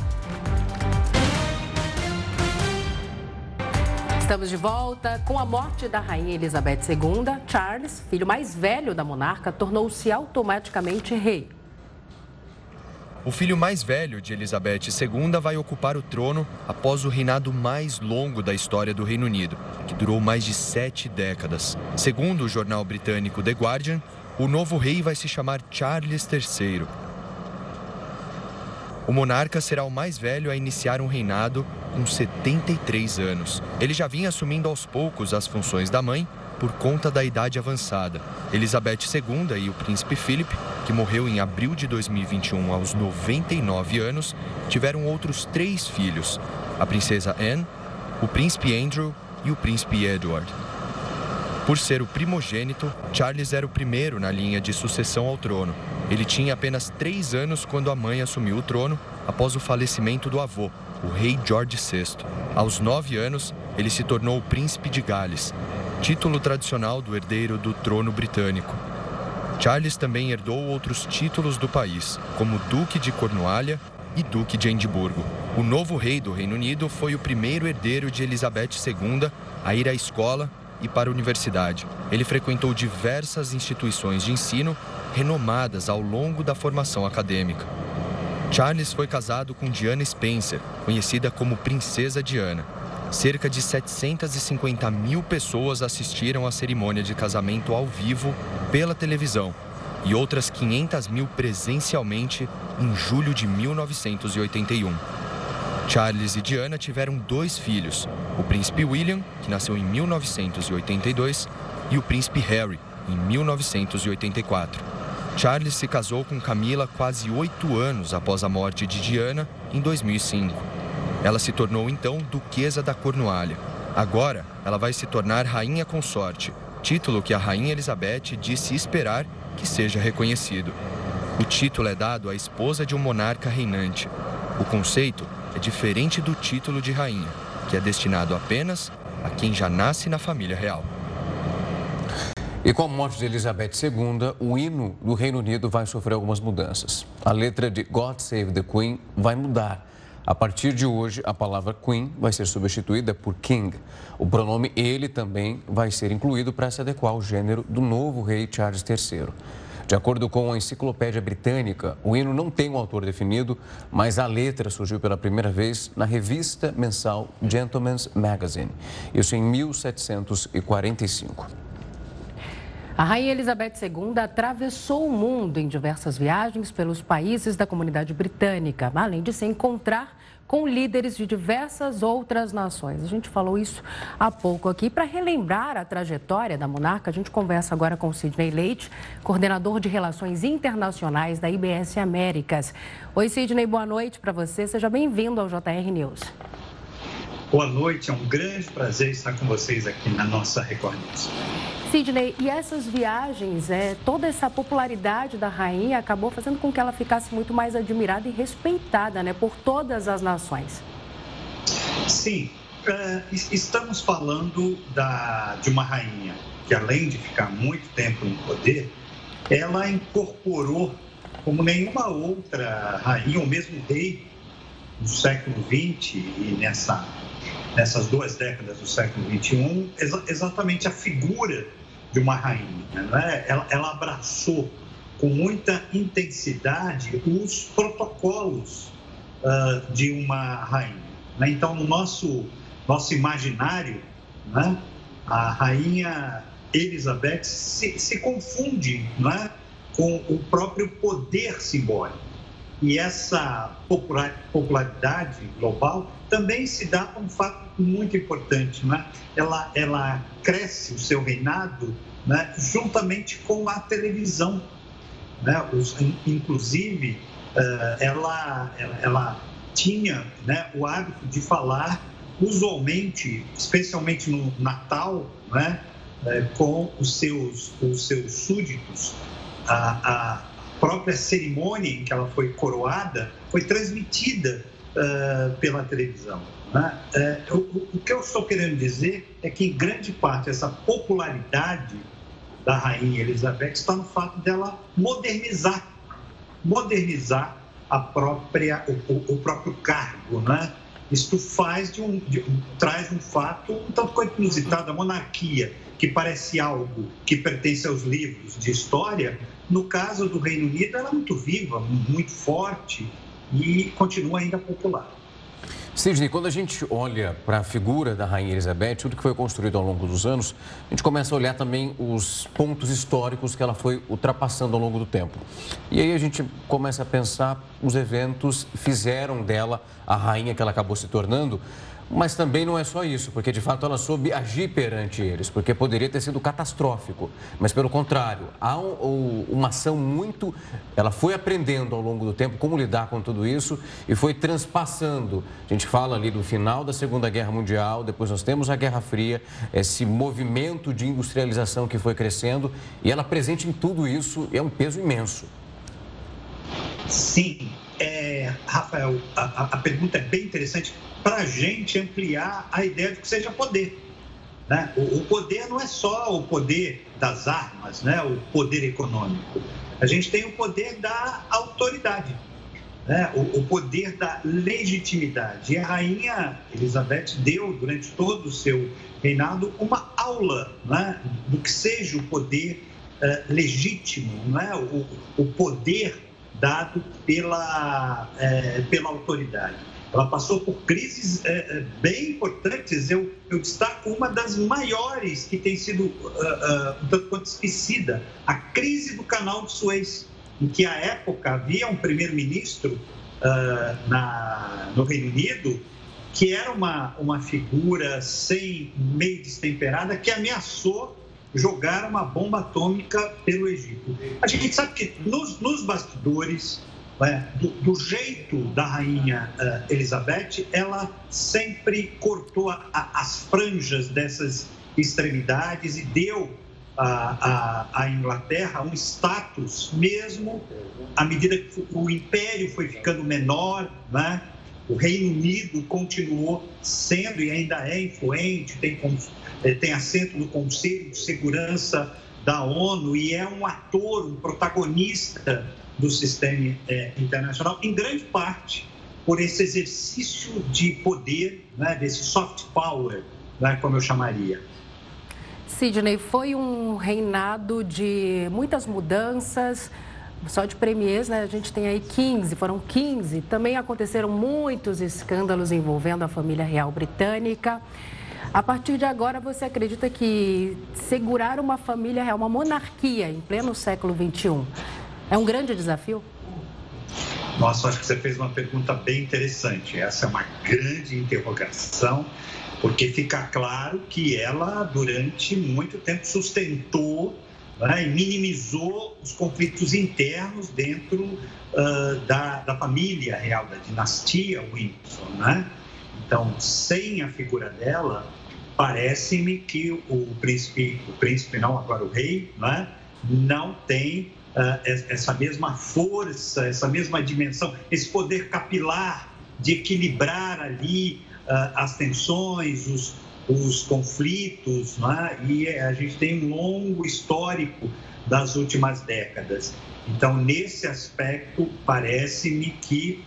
Estamos de volta. Com a morte da rainha Elizabeth II, Charles, filho mais velho da monarca, tornou-se automaticamente rei. O filho mais velho de Elizabeth II vai ocupar o trono após o reinado mais longo da história do Reino Unido, que durou mais de sete décadas. Segundo o jornal britânico The Guardian, o novo rei vai se chamar Charles III. O monarca será o mais velho a iniciar um reinado com 73 anos. Ele já vinha assumindo aos poucos as funções da mãe por conta da idade avançada. Elizabeth II e o príncipe Philip, que morreu em abril de 2021 aos 99 anos, tiveram outros três filhos: a princesa Anne, o príncipe Andrew e o príncipe Edward. Por ser o primogênito, Charles era o primeiro na linha de sucessão ao trono. Ele tinha apenas três anos quando a mãe assumiu o trono após o falecimento do avô, o rei George VI. Aos nove anos, ele se tornou o príncipe de Gales, título tradicional do herdeiro do trono britânico. Charles também herdou outros títulos do país, como Duque de Cornualha e Duque de Edimburgo. O novo rei do Reino Unido foi o primeiro herdeiro de Elizabeth II a ir à escola e para a universidade. Ele frequentou diversas instituições de ensino renomadas ao longo da formação acadêmica. Charles foi casado com Diana Spencer, conhecida como Princesa Diana. Cerca de 750 mil pessoas assistiram à cerimônia de casamento ao vivo pela televisão e outras 500 mil presencialmente em julho de 1981. Charles e Diana tiveram dois filhos: o príncipe William, que nasceu em 1982, e o príncipe Harry, em 1984. Charles se casou com Camila quase oito anos após a morte de Diana, em 2005. Ela se tornou então Duquesa da Cornualha. Agora, ela vai se tornar Rainha Consorte, título que a Rainha Elizabeth disse esperar que seja reconhecido. O título é dado à esposa de um monarca reinante. O conceito é diferente do título de rainha, que é destinado apenas a quem já nasce na família real. E com a morte de Elizabeth II, o hino do Reino Unido vai sofrer algumas mudanças. A letra de God Save the Queen vai mudar. A partir de hoje, a palavra Queen vai ser substituída por King. O pronome ele também vai ser incluído para se adequar ao gênero do novo rei Charles III. De acordo com a Enciclopédia Britânica, o hino não tem um autor definido, mas a letra surgiu pela primeira vez na revista mensal Gentleman's Magazine, isso em 1745. A Rainha Elizabeth II atravessou o mundo em diversas viagens pelos países da comunidade britânica, além de se encontrar com líderes de diversas outras nações. A gente falou isso há pouco aqui. Para relembrar a trajetória da monarca, a gente conversa agora com Sidney Leite, coordenador de Relações Internacionais da IBS Américas. Oi, Sidney, boa noite para você. Seja bem-vindo ao JR News. Boa noite, é um grande prazer estar com vocês aqui na nossa Record News. Sidney, e essas viagens, é, toda essa popularidade da rainha acabou fazendo com que ela ficasse muito mais admirada e respeitada né, por todas as nações. Sim, é, estamos falando da, de uma rainha que, além de ficar muito tempo no poder, ela incorporou, como nenhuma outra rainha, ou mesmo rei do século XX e nessa, nessas duas décadas do século XXI, exa exatamente a figura de uma rainha. Né? Ela, ela abraçou com muita intensidade os protocolos uh, de uma rainha. Né? Então, no nosso, nosso imaginário, né? a rainha Elizabeth se, se confunde né? com o próprio poder simbólico. E essa popularidade global também se dá um fato muito importante, né? Ela, ela cresce o seu reinado né, juntamente com a televisão. Né? Os, inclusive, uh, ela, ela, ela, tinha né, o hábito de falar usualmente, especialmente no Natal, né, uh, com os seus, os seus súditos. A, a própria cerimônia em que ela foi coroada foi transmitida uh, pela televisão. Né? É, o, o, que eu estou querendo dizer é que, em grande parte, essa popularidade da Rainha Elizabeth está no fato dela modernizar modernizar a própria, o, o próprio cargo. Né? Isto faz de um, de, traz um fato um tanto quanto inusitado. A monarquia, que parece algo que pertence aos livros de história, no caso do Reino Unido, ela é muito viva, muito forte e continua ainda popular. Sidney, quando a gente olha para a figura da Rainha Elizabeth, tudo que foi construído ao longo dos anos, a gente começa a olhar também os pontos históricos que ela foi ultrapassando ao longo do tempo. E aí a gente começa a pensar os eventos fizeram dela a rainha que ela acabou se tornando, mas também não é só isso, porque de fato ela soube agir perante eles, porque poderia ter sido catastrófico. Mas pelo contrário, há um, uma ação muito. Ela foi aprendendo ao longo do tempo como lidar com tudo isso e foi transpassando. A gente fala ali do final da Segunda Guerra Mundial, depois nós temos a Guerra Fria, esse movimento de industrialização que foi crescendo e ela presente em tudo isso é um peso imenso. Sim, é, Rafael, a, a pergunta é bem interessante para a gente ampliar a ideia de que seja poder. Né? O, poder não é só o poder das armas, né? o poder econômico. A gente tem o poder da autoridade, né? o, o poder da legitimidade. E a rainha Elizabeth deu, durante todo o seu reinado, uma aula né? do que seja o poder uh, legítimo, né? o, o poder dado pela, uh, pela autoridade. Ela passou por crises é, é, bem importantes. Eu, eu, destaco uma das maiores que tem sido uh, uh, um tanto quanto esquecida: a crise do canal de Suez, em que, à época, havia um primeiro-ministro uh, na, no Reino Unido, que era uma, uma figura sem meio destemperada que ameaçou jogar uma bomba atômica pelo Egito. A gente sabe que nos, nos bastidores, do, do, jeito da rainha uh, Elizabeth, ela sempre cortou a, a, as franjas dessas extremidades e deu à Inglaterra um status, mesmo à medida que o império foi ficando menor, né? o Reino Unido continuou sendo e ainda é influente, tem, eh, tem assento no Conselho de Segurança da ONU e é um ator, um protagonista do sistema é, internacional, em grande parte por esse exercício de poder, né, desse soft power, né, como eu chamaria. Sidney, foi um reinado de muitas mudanças, só de premiers, né? A gente tem aí 15, foram 15. Também aconteceram muitos escândalos envolvendo a família real britânica. A partir de agora, você acredita que segurar uma família real, uma monarquia em pleno século XXI, é um grande desafio? Nossa, acho que você fez uma pergunta bem interessante. Essa é uma grande interrogação, porque fica claro que ela, durante muito tempo, sustentou né, e minimizou os conflitos internos dentro uh, da, da família real, da dinastia Windsor. Né? Então, sem a figura dela, parece-me que o príncipe, o príncipe não, agora o rei, né, não tem essa mesma força, essa mesma dimensão, esse poder capilar de equilibrar ali uh, as tensões, os, os conflitos, né? e a gente tem um longo histórico das últimas décadas. Então, nesse aspecto, parece-me que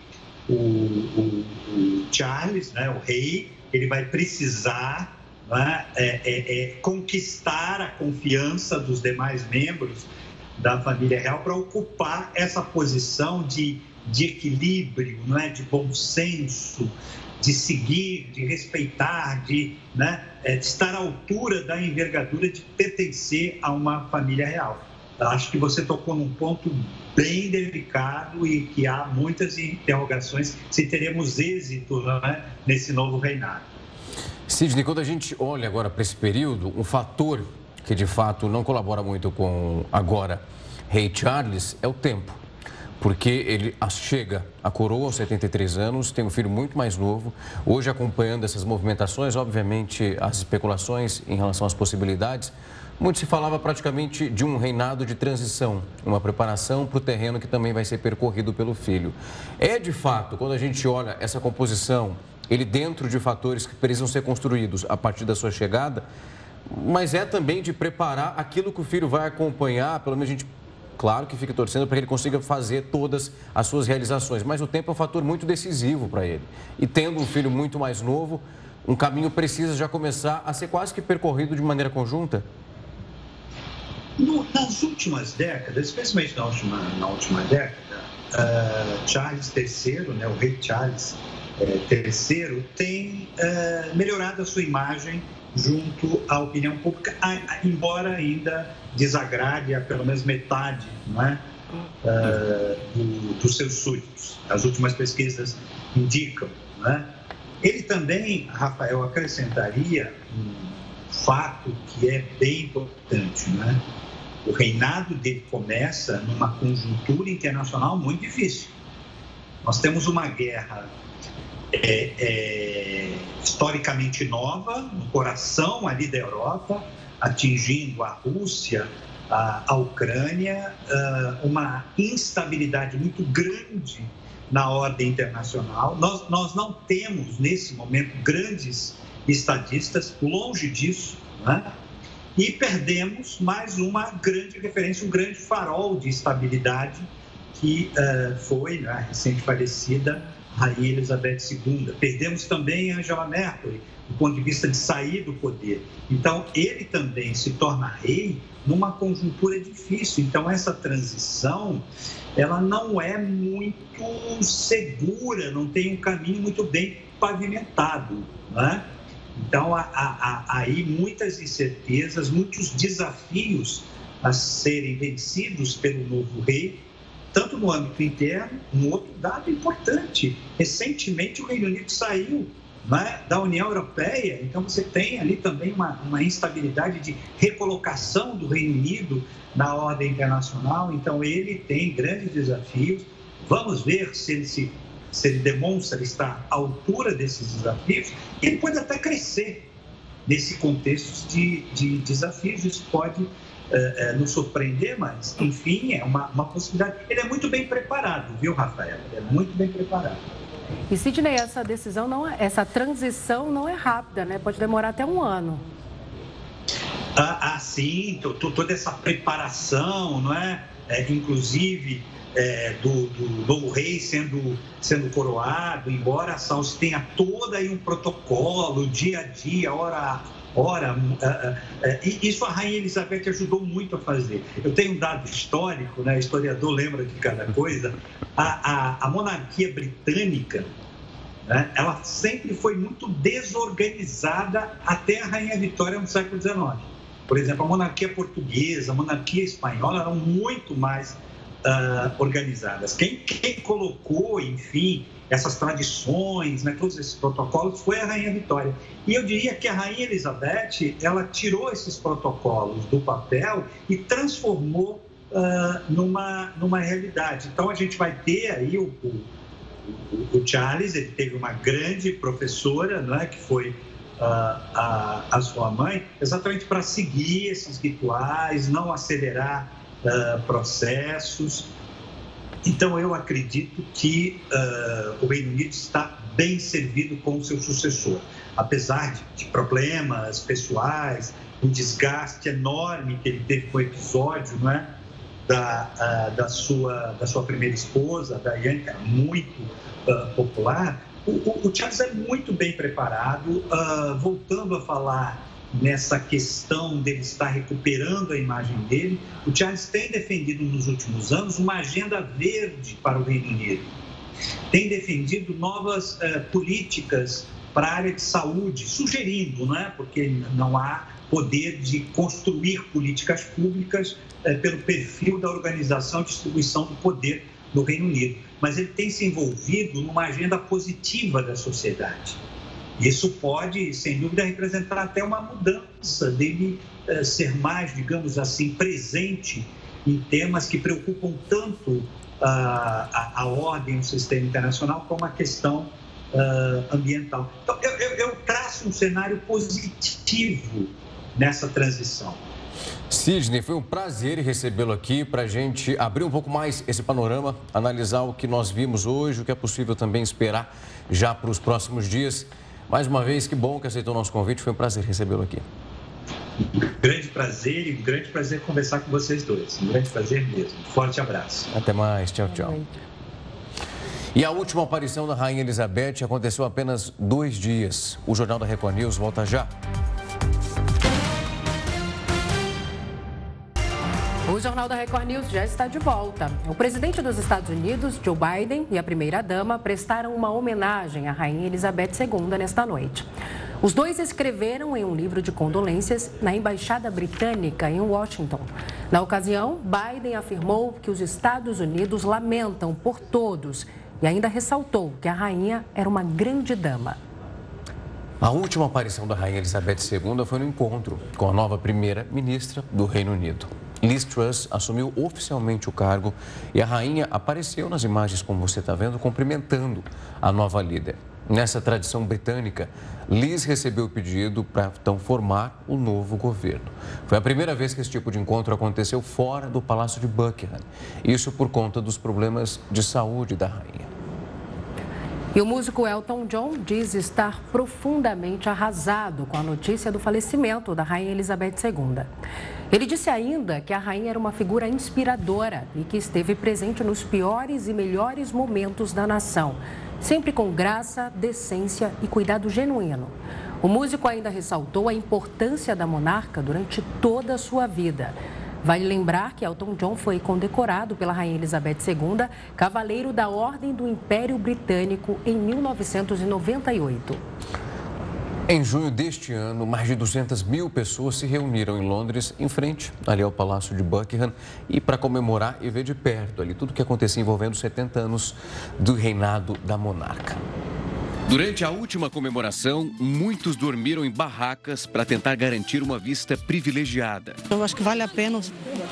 o, o, o, Charles, né, o rei, ele vai precisar né, é, é, é, conquistar a confiança dos demais membros da família real para ocupar essa posição de, de equilíbrio, não é, de bom senso, de seguir, de respeitar, de, né, é, de estar à altura da envergadura de pertencer a uma família real. Acho que você tocou num ponto bem delicado e que há muitas interrogações se teremos êxito né, nesse novo reinado. Sidney, quando a gente olha agora para esse período, um fator que de fato não colabora muito com agora Rei Charles é o tempo. Porque ele chega a coroa aos 73 anos, tem um filho muito mais novo. Hoje, acompanhando essas movimentações, obviamente, as especulações em relação às possibilidades, muito se falava praticamente de um reinado de transição, uma preparação para o terreno que também vai ser percorrido pelo filho. É de fato, quando a gente olha essa composição, ele dentro de fatores que precisam ser construídos a partir da sua chegada, mas é também de preparar aquilo que o filho vai acompanhar, pelo menos a gente, claro que fica torcendo para que ele consiga fazer todas as suas realizações, mas o tempo é um fator muito decisivo para ele. E tendo um filho muito mais novo, um caminho precisa já começar a ser quase que percorrido de maneira conjunta? No, nas últimas décadas, especialmente na última, na última década, uh, Charles III, né, o rei Charles uh, III, tem uh, melhorado a sua imagem junto à opinião pública, embora ainda desagrade a pelo menos metade não é? Uh, do, dos seus súditos. As últimas pesquisas indicam. Não é? Ele também, Rafael, acrescentaria um fato que é bem importante. Não é? O reinado dele começa numa conjuntura internacional muito difícil. Nós temos uma guerra é, é, historicamente nova, no coração ali da Europa, atingindo a Rússia, a, a Ucrânia, uma instabilidade muito grande na ordem internacional. Nós, nós não temos, nesse momento, grandes estadistas, longe disso, né? e perdemos mais uma grande referência, um grande farol de estabilidade que uh, foi né, a recente falecida Rainha Elizabeth II. Perdemos também Angela Merkel, do ponto de vista de sair do poder. Então, ele também se torna rei numa conjuntura difícil. Então, essa transição, ela não é muito segura, não tem um caminho muito bem pavimentado, né? Então, há, há, há aí muitas incertezas, muitos desafios a serem vencidos pelo novo rei, tanto no âmbito interno, um outro dado importante. Recentemente, o Reino Unido saiu né, da União Europeia, então você tem ali também uma, uma instabilidade de recolocação do Reino Unido na ordem internacional, então ele tem grandes desafios. Vamos ver se ele, se, se ele demonstra estar à altura desses desafios. Ele pode até crescer nesse contexto de, de desafios, isso pode é, é, nos surpreender, mas, enfim, é uma, uma possibilidade. Ele é muito bem preparado, viu, Rafael? Ele é muito bem preparado. E, Sidney, essa decisão, não é, essa transição não é rápida, né? Pode demorar até um ano. Ah, ah sim, toda essa preparação, não é? é inclusive é, do, do, novo rei sendo, sendo coroado, embora a Saúde tenha todo aí um protocolo, dia a dia, hora Ora, uh, uh, uh, isso a Rainha Elizabeth ajudou muito a fazer. Eu tenho um dado histórico, né? historiador lembra de cada coisa. A, a, a monarquia britânica, né? ela sempre foi muito desorganizada até a Rainha Vitória no século XIX. Por exemplo, a monarquia portuguesa, a monarquia espanhola eram muito mais organizadas. Quem, quem colocou, enfim, essas tradições, né, todos esses protocolos, foi a Rainha Vitória. E eu diria que a Rainha Elizabeth, ela tirou esses protocolos do papel e transformou uh, numa, numa realidade. Então, a gente vai ter aí o, o, o Charles, ele teve uma grande professora, né, que foi uh, a, a sua mãe, exatamente para seguir esses rituais, não acelerar uh, processos. Então, eu acredito que uh, o Reino Unido está bem servido com o seu sucessor. Apesar de, de problemas pessoais, um desgaste enorme que ele teve com o episódio não é? da, uh, da, sua, da sua primeira esposa, da Diane, que era muito uh, popular, o, o, o, Charles é muito bem preparado. voltando a falar nessa questão dele estar recuperando a imagem dele. O Charles tem defendido nos últimos anos uma agenda verde para o Reino Unido. Tem defendido novas uh, políticas para a área de saúde, sugerindo, não é? porque não há poder de construir políticas públicas uh, pelo perfil da organização e distribuição do poder no Reino Unido. Mas ele tem se envolvido numa agenda positiva da sociedade isso pode, sem dúvida, representar até uma mudança dele eh, ser mais, digamos assim, presente em temas que preocupam tanto a, a, ordem, o sistema internacional, como a questão ah, ambiental. Então, eu, eu, eu traço um cenário positivo nessa transição. Sidney, foi um prazer recebê-lo aqui para a gente abrir um pouco mais esse panorama, analisar o que nós vimos hoje, o que é possível também esperar já para os próximos dias. Mais uma vez, que bom que aceitou o nosso convite. Foi um prazer recebê-lo aqui. Grande prazer e um grande prazer conversar com vocês dois. Um grande prazer mesmo. Forte abraço. Até mais. Tchau, tchau. E a última aparição da Rainha Elizabeth aconteceu apenas dois dias. O Jornal da Record News volta já. O Jornal da Record News já está de volta. O presidente dos Estados Unidos, Joe Biden, e a primeira-dama prestaram uma homenagem à Rainha Elizabeth II nesta noite. Os dois escreveram em um livro de condolências na Embaixada Britânica em Washington. Na ocasião, Biden afirmou que os Estados Unidos lamentam por todos e ainda ressaltou que a rainha era uma grande dama. A última aparição da Rainha Elizabeth II foi no encontro com a nova primeira-ministra do Reino Unido. Liz Truss assumiu oficialmente o cargo e a rainha apareceu nas imagens, como você está vendo, cumprimentando a nova líder. Nessa tradição britânica, Liz recebeu o pedido para então formar o novo governo. Foi a primeira vez que esse tipo de encontro aconteceu fora do Palácio de Buckingham. Isso por conta dos problemas de saúde da rainha. E o músico Elton John diz estar profundamente arrasado com a notícia do falecimento da Rainha Elizabeth II. Ele disse ainda que a rainha era uma figura inspiradora e que esteve presente nos piores e melhores momentos da nação, sempre com graça, decência e cuidado genuíno. O músico ainda ressaltou a importância da monarca durante toda a sua vida. Vale lembrar que Elton John foi condecorado pela Rainha Elizabeth II, cavaleiro da Ordem do Império Britânico em 1998. Em junho deste ano, mais de 200 mil pessoas se reuniram em Londres, em frente ali ao Palácio de Buckingham, e para comemorar e ver de perto ali tudo o que acontecia envolvendo 70 anos do reinado da monarca. Durante a última comemoração, muitos dormiram em barracas para tentar garantir uma vista privilegiada. Eu acho que vale a pena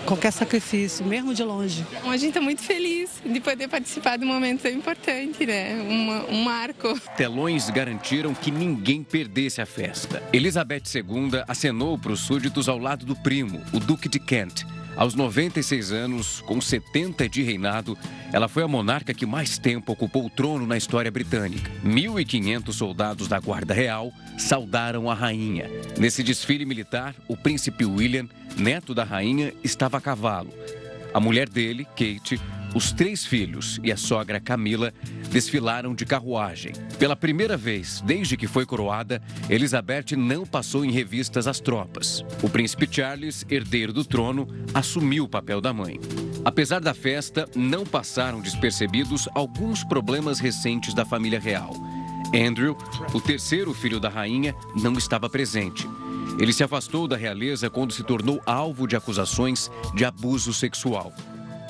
qualquer sacrifício, mesmo de longe. A gente está muito feliz de poder participar de um momento tão importante, né? Um, um marco. Telões garantiram que ninguém perdesse a festa. Elizabeth II acenou para os súditos ao lado do primo, o Duque de Kent aos 96 anos, com 70 de reinado, ela foi a monarca que mais tempo ocupou o trono na história britânica. 1.500 soldados da Guarda Real saudaram a rainha. Nesse desfile militar, o príncipe William, neto da rainha, estava a cavalo. A mulher dele, Kate, os três filhos e a sogra Camila desfilaram de carruagem. Pela primeira vez desde que foi coroada, Elizabeth não passou em revistas as tropas. O príncipe Charles, herdeiro do trono, assumiu o papel da mãe. Apesar da festa, não passaram despercebidos alguns problemas recentes da família real. Andrew, o terceiro filho da rainha, não estava presente. Ele se afastou da realeza quando se tornou alvo de acusações de abuso sexual.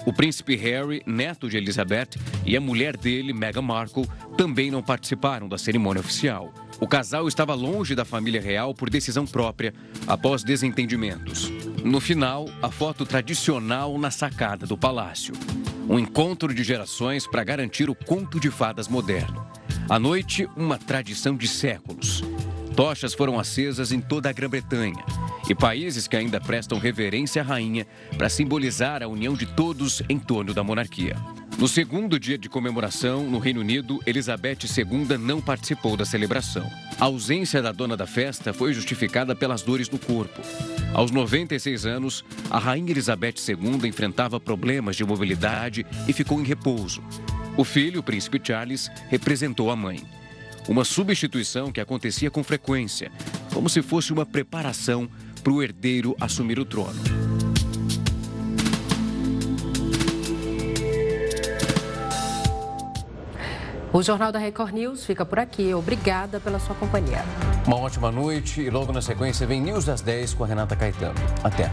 O príncipe Harry, neto de Elizabeth, e a mulher dele, Meghan Markle, também não participaram da cerimônia oficial. O casal estava longe da família real por decisão própria, após desentendimentos. No final, a foto tradicional na sacada do palácio. Um encontro de gerações para garantir o conto de fadas moderno. À noite, uma tradição de séculos. Tochas foram acesas em toda a Grã-Bretanha e países que ainda prestam reverência à rainha para simbolizar a união de todos em torno da monarquia. No segundo dia de comemoração, no Reino Unido, Elizabeth II não participou da celebração. A ausência da dona da festa foi justificada pelas dores no corpo. Aos 96 anos, a rainha Elizabeth II enfrentava problemas de mobilidade e ficou em repouso. O filho, o príncipe Charles, representou a mãe uma substituição que acontecia com frequência, como se fosse uma preparação para o herdeiro assumir o trono. O Jornal da Record News fica por aqui. Obrigada pela sua companhia. Uma ótima noite e logo na sequência vem News das 10 com a Renata Caetano. Até.